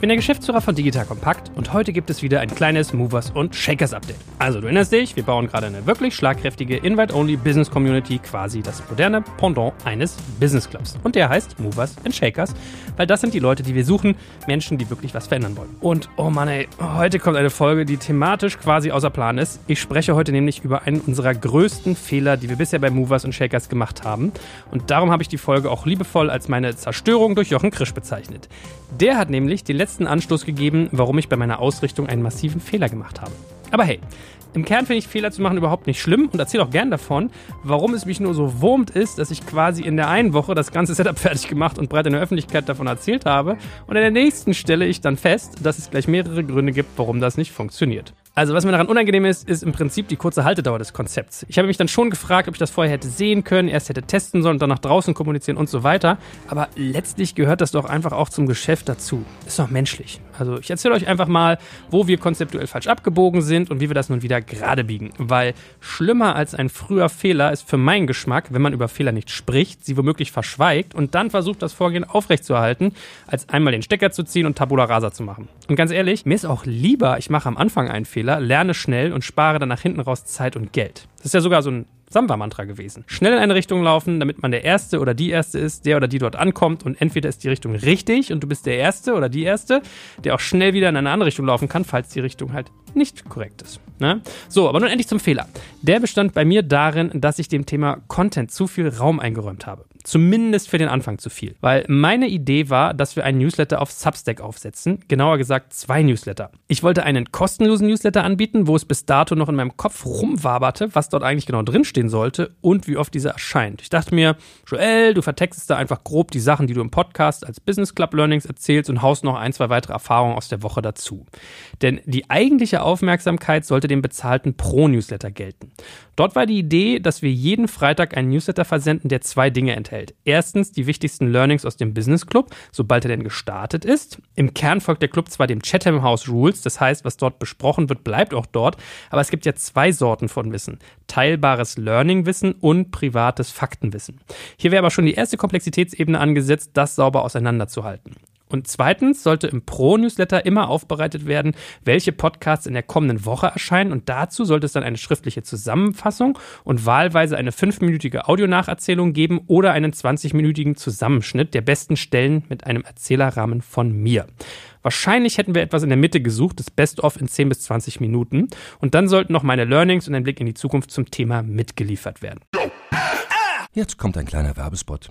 Ich bin der Geschäftsführer von Digital Compact und heute gibt es wieder ein kleines Movers und Shakers Update. Also du erinnerst dich, wir bauen gerade eine wirklich schlagkräftige Invite-Only Business Community, quasi das moderne Pendant eines Business Clubs. Und der heißt Movers and Shakers, weil das sind die Leute, die wir suchen, Menschen, die wirklich was verändern wollen. Und oh Mann ey, heute kommt eine Folge, die thematisch quasi außer Plan ist. Ich spreche heute nämlich über einen unserer größten Fehler, die wir bisher bei Movers und Shakers gemacht haben. Und darum habe ich die Folge auch liebevoll als meine Zerstörung durch Jochen Krisch bezeichnet. Der hat nämlich die letzte letzten Anstoß gegeben, warum ich bei meiner Ausrichtung einen massiven Fehler gemacht habe. Aber hey, im Kern finde ich Fehler zu machen überhaupt nicht schlimm und erzähle auch gern davon, warum es mich nur so wurmt ist, dass ich quasi in der einen Woche das ganze Setup fertig gemacht und breit in der Öffentlichkeit davon erzählt habe und in der nächsten stelle ich dann fest, dass es gleich mehrere Gründe gibt, warum das nicht funktioniert. Also, was mir daran unangenehm ist, ist im Prinzip die kurze Haltedauer des Konzepts. Ich habe mich dann schon gefragt, ob ich das vorher hätte sehen können, erst hätte testen sollen und dann nach draußen kommunizieren und so weiter. Aber letztlich gehört das doch einfach auch zum Geschäft dazu. Ist doch menschlich. Also, ich erzähle euch einfach mal, wo wir konzeptuell falsch abgebogen sind und wie wir das nun wieder gerade biegen. Weil schlimmer als ein früher Fehler ist für meinen Geschmack, wenn man über Fehler nicht spricht, sie womöglich verschweigt und dann versucht, das Vorgehen aufrechtzuerhalten, als einmal den Stecker zu ziehen und Tabula rasa zu machen. Und ganz ehrlich, mir ist auch lieber, ich mache am Anfang einen Fehler Fehler, lerne schnell und spare dann nach hinten raus Zeit und Geld. Das ist ja sogar so ein Samba-Mantra gewesen. Schnell in eine Richtung laufen, damit man der Erste oder die Erste ist, der oder die dort ankommt und entweder ist die Richtung richtig und du bist der Erste oder die Erste, der auch schnell wieder in eine andere Richtung laufen kann, falls die Richtung halt nicht korrekt ist. Ne? So, aber nun endlich zum Fehler. Der bestand bei mir darin, dass ich dem Thema Content zu viel Raum eingeräumt habe. Zumindest für den Anfang zu viel. Weil meine Idee war, dass wir einen Newsletter auf Substack aufsetzen. Genauer gesagt zwei Newsletter. Ich wollte einen kostenlosen Newsletter anbieten, wo es bis dato noch in meinem Kopf rumwaberte, was dort eigentlich genau drinstehen sollte und wie oft dieser erscheint. Ich dachte mir, Joel, du vertextest da einfach grob die Sachen, die du im Podcast als Business Club Learnings erzählst und haust noch ein, zwei weitere Erfahrungen aus der Woche dazu. Denn die eigentliche Aufmerksamkeit sollte dem bezahlten Pro-Newsletter gelten. Dort war die Idee, dass wir jeden Freitag einen Newsletter versenden, der zwei Dinge enthält. Erstens die wichtigsten Learnings aus dem Business Club, sobald er denn gestartet ist. Im Kern folgt der Club zwar dem Chatham House Rules, das heißt, was dort besprochen wird, bleibt auch dort, aber es gibt ja zwei Sorten von Wissen. Teilbares Learning-Wissen und privates Faktenwissen. Hier wäre aber schon die erste Komplexitätsebene angesetzt, das sauber auseinanderzuhalten. Und zweitens sollte im Pro-Newsletter immer aufbereitet werden, welche Podcasts in der kommenden Woche erscheinen. Und dazu sollte es dann eine schriftliche Zusammenfassung und wahlweise eine fünfminütige Audionacherzählung geben oder einen 20-minütigen Zusammenschnitt der besten Stellen mit einem Erzählerrahmen von mir. Wahrscheinlich hätten wir etwas in der Mitte gesucht, das Best-of in 10 bis 20 Minuten. Und dann sollten noch meine Learnings und ein Blick in die Zukunft zum Thema mitgeliefert werden. Jetzt kommt ein kleiner Werbespot.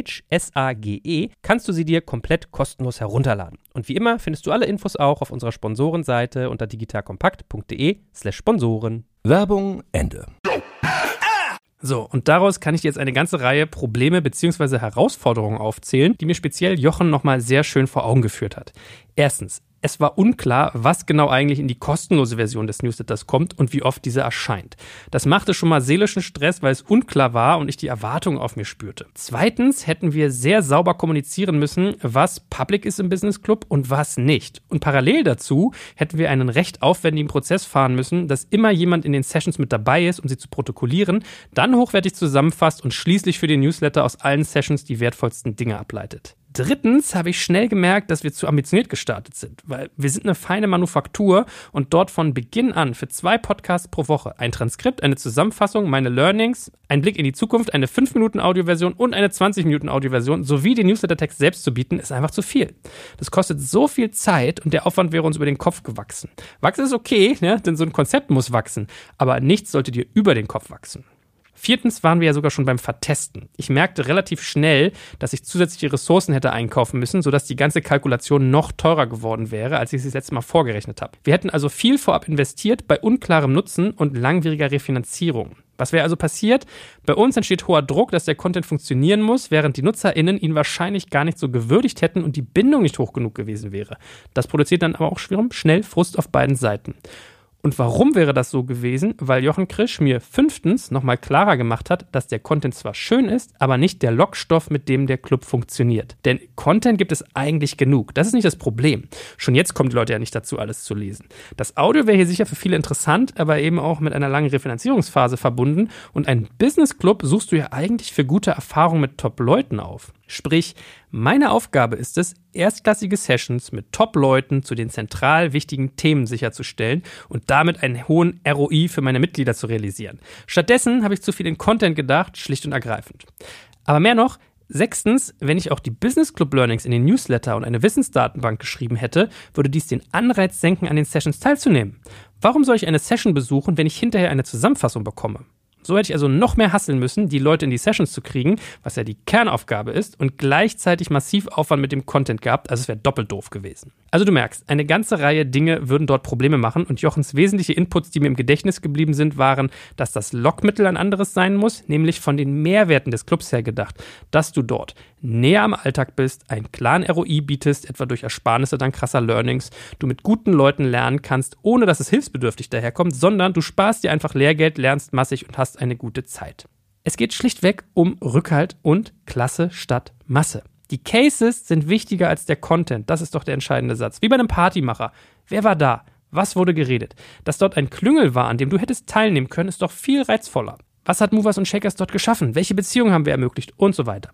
Sage, S-A-G-E, kannst du sie dir komplett kostenlos herunterladen. Und wie immer findest du alle Infos auch auf unserer Sponsorenseite unter digitalkompakt.de/slash Sponsoren. Werbung Ende. So, und daraus kann ich dir jetzt eine ganze Reihe Probleme bzw. Herausforderungen aufzählen, die mir speziell Jochen nochmal sehr schön vor Augen geführt hat. Erstens, es war unklar, was genau eigentlich in die kostenlose Version des Newsletters kommt und wie oft diese erscheint. Das machte schon mal seelischen Stress, weil es unklar war und ich die Erwartungen auf mir spürte. Zweitens hätten wir sehr sauber kommunizieren müssen, was public ist im Business Club und was nicht. Und parallel dazu hätten wir einen recht aufwendigen Prozess fahren müssen, dass immer jemand in den Sessions mit dabei ist, um sie zu protokollieren, dann hochwertig zusammenfasst und schließlich für den Newsletter aus allen Sessions die wertvollsten Dinge ableitet. Drittens habe ich schnell gemerkt, dass wir zu ambitioniert gestartet sind, weil wir sind eine feine Manufaktur und dort von Beginn an für zwei Podcasts pro Woche ein Transkript, eine Zusammenfassung, meine Learnings, ein Blick in die Zukunft, eine 5 Minuten Audioversion und eine 20 Minuten Audioversion sowie den Newsletter-Text selbst zu bieten, ist einfach zu viel. Das kostet so viel Zeit und der Aufwand wäre uns über den Kopf gewachsen. Wachsen ist okay, ne? denn so ein Konzept muss wachsen, aber nichts sollte dir über den Kopf wachsen. Viertens waren wir ja sogar schon beim Vertesten. Ich merkte relativ schnell, dass ich zusätzliche Ressourcen hätte einkaufen müssen, sodass die ganze Kalkulation noch teurer geworden wäre, als ich sie das letzte Mal vorgerechnet habe. Wir hätten also viel vorab investiert bei unklarem Nutzen und langwieriger Refinanzierung. Was wäre also passiert? Bei uns entsteht hoher Druck, dass der Content funktionieren muss, während die NutzerInnen ihn wahrscheinlich gar nicht so gewürdigt hätten und die Bindung nicht hoch genug gewesen wäre. Das produziert dann aber auch schnell Frust auf beiden Seiten. Und warum wäre das so gewesen? Weil Jochen Krisch mir fünftens nochmal klarer gemacht hat, dass der Content zwar schön ist, aber nicht der Lockstoff, mit dem der Club funktioniert. Denn Content gibt es eigentlich genug. Das ist nicht das Problem. Schon jetzt kommen die Leute ja nicht dazu, alles zu lesen. Das Audio wäre hier sicher für viele interessant, aber eben auch mit einer langen Refinanzierungsphase verbunden. Und einen Business Club suchst du ja eigentlich für gute Erfahrungen mit Top-Leuten auf. Sprich, meine Aufgabe ist es, erstklassige Sessions mit Top-Leuten zu den zentral wichtigen Themen sicherzustellen und damit einen hohen ROI für meine Mitglieder zu realisieren. Stattdessen habe ich zu viel in Content gedacht, schlicht und ergreifend. Aber mehr noch, Sechstens, wenn ich auch die Business Club Learnings in den Newsletter und eine Wissensdatenbank geschrieben hätte, würde dies den Anreiz senken, an den Sessions teilzunehmen. Warum soll ich eine Session besuchen, wenn ich hinterher eine Zusammenfassung bekomme? So hätte ich also noch mehr hasseln müssen, die Leute in die Sessions zu kriegen, was ja die Kernaufgabe ist, und gleichzeitig massiv Aufwand mit dem Content gehabt, also es wäre doppelt doof gewesen. Also du merkst, eine ganze Reihe Dinge würden dort Probleme machen und Jochens wesentliche Inputs, die mir im Gedächtnis geblieben sind, waren, dass das Lockmittel ein anderes sein muss, nämlich von den Mehrwerten des Clubs her gedacht, dass du dort näher am Alltag bist, einen klaren ROI bietest, etwa durch Ersparnisse dank krasser Learnings, du mit guten Leuten lernen kannst, ohne dass es hilfsbedürftig daherkommt, sondern du sparst dir einfach Lehrgeld, lernst massig und hast eine gute Zeit. Es geht schlichtweg um Rückhalt und Klasse statt Masse. Die Cases sind wichtiger als der Content. Das ist doch der entscheidende Satz. Wie bei einem Partymacher. Wer war da? Was wurde geredet? Dass dort ein Klüngel war, an dem du hättest teilnehmen können, ist doch viel reizvoller. Was hat Movers und Shakers dort geschaffen? Welche Beziehungen haben wir ermöglicht? Und so weiter.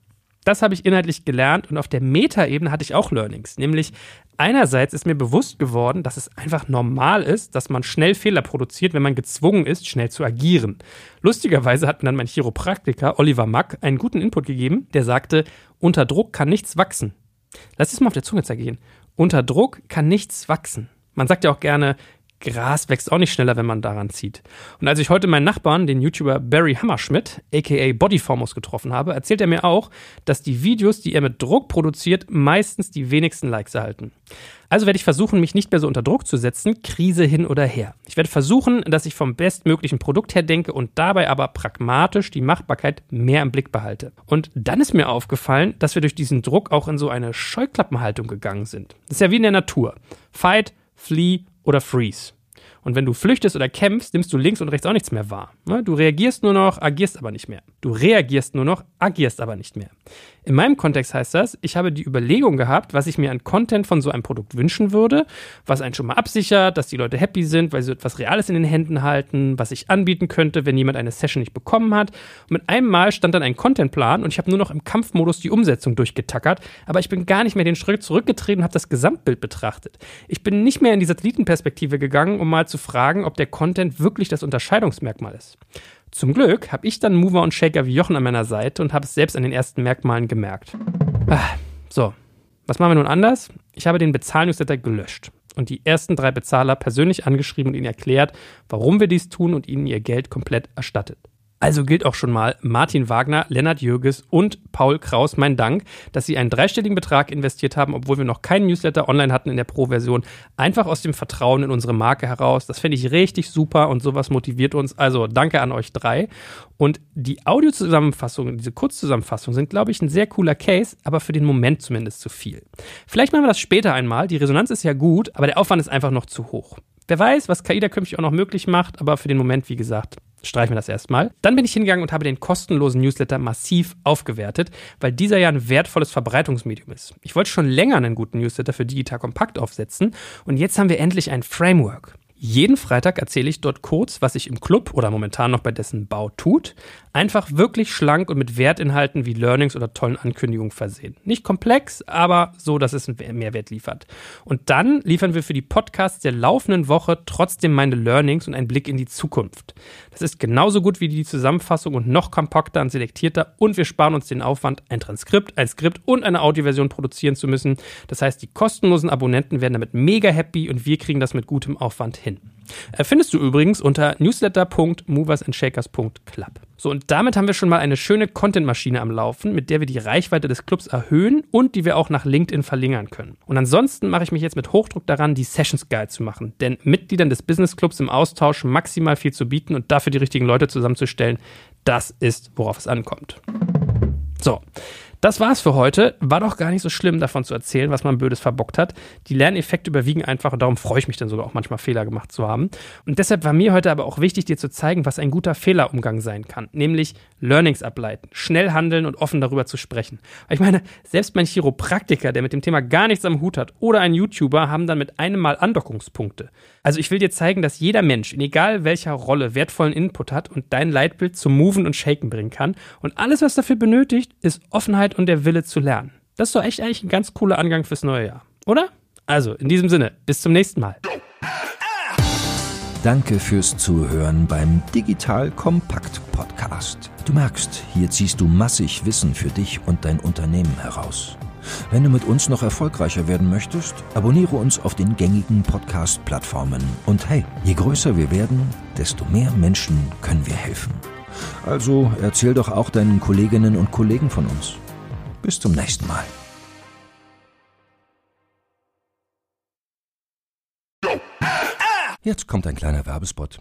Das habe ich inhaltlich gelernt und auf der Meta-Ebene hatte ich auch Learnings. Nämlich einerseits ist mir bewusst geworden, dass es einfach normal ist, dass man schnell Fehler produziert, wenn man gezwungen ist, schnell zu agieren. Lustigerweise hat mir dann mein Chiropraktiker Oliver Mack einen guten Input gegeben, der sagte, unter Druck kann nichts wachsen. Lass es mal auf der Zunge zergehen. Unter Druck kann nichts wachsen. Man sagt ja auch gerne, Gras wächst auch nicht schneller, wenn man daran zieht. Und als ich heute meinen Nachbarn, den YouTuber Barry Hammerschmidt, aka Bodyformos, getroffen habe, erzählt er mir auch, dass die Videos, die er mit Druck produziert, meistens die wenigsten Likes erhalten. Also werde ich versuchen, mich nicht mehr so unter Druck zu setzen, Krise hin oder her. Ich werde versuchen, dass ich vom bestmöglichen Produkt her denke und dabei aber pragmatisch die Machbarkeit mehr im Blick behalte. Und dann ist mir aufgefallen, dass wir durch diesen Druck auch in so eine Scheuklappenhaltung gegangen sind. Das ist ja wie in der Natur. Fight, flee oder freeze. Und wenn du flüchtest oder kämpfst, nimmst du links und rechts auch nichts mehr wahr. Ne? Du reagierst nur noch, agierst aber nicht mehr. Du reagierst nur noch, agierst aber nicht mehr. In meinem Kontext heißt das, ich habe die Überlegung gehabt, was ich mir an Content von so einem Produkt wünschen würde, was einen schon mal absichert, dass die Leute happy sind, weil sie etwas Reales in den Händen halten, was ich anbieten könnte, wenn jemand eine Session nicht bekommen hat. Und mit einem Mal stand dann ein Contentplan und ich habe nur noch im Kampfmodus die Umsetzung durchgetackert, aber ich bin gar nicht mehr den Schritt zurückgetreten und habe das Gesamtbild betrachtet. Ich bin nicht mehr in die Satellitenperspektive gegangen, um mal zu fragen, ob der Content wirklich das Unterscheidungsmerkmal ist. Zum Glück habe ich dann Mover und Shaker wie Jochen an meiner Seite und habe es selbst an den ersten Merkmalen gemerkt. Ah, so, was machen wir nun anders? Ich habe den Bezahlnewsletter gelöscht und die ersten drei Bezahler persönlich angeschrieben und ihnen erklärt, warum wir dies tun und ihnen ihr Geld komplett erstattet. Also gilt auch schon mal Martin Wagner, Lennart Jürges und Paul Kraus mein Dank, dass sie einen dreistelligen Betrag investiert haben, obwohl wir noch keinen Newsletter online hatten in der Pro-Version. Einfach aus dem Vertrauen in unsere Marke heraus. Das finde ich richtig super und sowas motiviert uns. Also danke an euch drei. Und die Audiozusammenfassungen, diese Kurzzusammenfassungen sind, glaube ich, ein sehr cooler Case, aber für den Moment zumindest zu viel. Vielleicht machen wir das später einmal. Die Resonanz ist ja gut, aber der Aufwand ist einfach noch zu hoch. Wer weiß, was KI da künftig auch noch möglich macht, aber für den Moment, wie gesagt, streichen wir das erstmal. Dann bin ich hingegangen und habe den kostenlosen Newsletter massiv aufgewertet, weil dieser ja ein wertvolles Verbreitungsmedium ist. Ich wollte schon länger einen guten Newsletter für Digital Kompakt aufsetzen und jetzt haben wir endlich ein Framework. Jeden Freitag erzähle ich dort kurz, was sich im Club oder momentan noch bei dessen Bau tut. Einfach wirklich schlank und mit Wertinhalten wie Learnings oder tollen Ankündigungen versehen. Nicht komplex, aber so, dass es einen Mehrwert liefert. Und dann liefern wir für die Podcasts der laufenden Woche trotzdem meine Learnings und einen Blick in die Zukunft. Das ist genauso gut wie die Zusammenfassung und noch kompakter und selektierter und wir sparen uns den Aufwand, ein Transkript, ein Skript und eine Audioversion produzieren zu müssen. Das heißt, die kostenlosen Abonnenten werden damit mega happy und wir kriegen das mit gutem Aufwand hin. Äh, findest du übrigens unter newsletter.moversandshakers.club. So, und damit haben wir schon mal eine schöne Content-Maschine am Laufen, mit der wir die Reichweite des Clubs erhöhen und die wir auch nach LinkedIn verlängern können. Und ansonsten mache ich mich jetzt mit Hochdruck daran, die Sessions Guide zu machen. Denn Mitgliedern des Business Clubs im Austausch maximal viel zu bieten und dafür die richtigen Leute zusammenzustellen, das ist, worauf es ankommt. So, das war's für heute. War doch gar nicht so schlimm, davon zu erzählen, was man Blödes verbockt hat. Die Lerneffekte überwiegen einfach und darum freue ich mich dann sogar auch manchmal Fehler gemacht zu haben. Und deshalb war mir heute aber auch wichtig, dir zu zeigen, was ein guter Fehlerumgang sein kann. Nämlich Learnings ableiten, schnell handeln und offen darüber zu sprechen. Ich meine, selbst mein Chiropraktiker, der mit dem Thema gar nichts am Hut hat, oder ein YouTuber haben dann mit einem Mal Andockungspunkte. Also ich will dir zeigen, dass jeder Mensch, in egal welcher Rolle, wertvollen Input hat und dein Leitbild zum Moven und Shaken bringen kann. Und alles, was dafür benötigt, ist Offenheit und der Wille zu lernen. Das ist doch echt eigentlich ein ganz cooler Angang fürs neue Jahr, oder? Also, in diesem Sinne, bis zum nächsten Mal. Danke fürs Zuhören beim Digital Kompakt Podcast. Du merkst, hier ziehst du massig Wissen für dich und dein Unternehmen heraus. Wenn du mit uns noch erfolgreicher werden möchtest, abonniere uns auf den gängigen Podcast-Plattformen. Und hey, je größer wir werden, desto mehr Menschen können wir helfen. Also erzähl doch auch deinen Kolleginnen und Kollegen von uns. Bis zum nächsten Mal. Jetzt kommt ein kleiner Werbespot.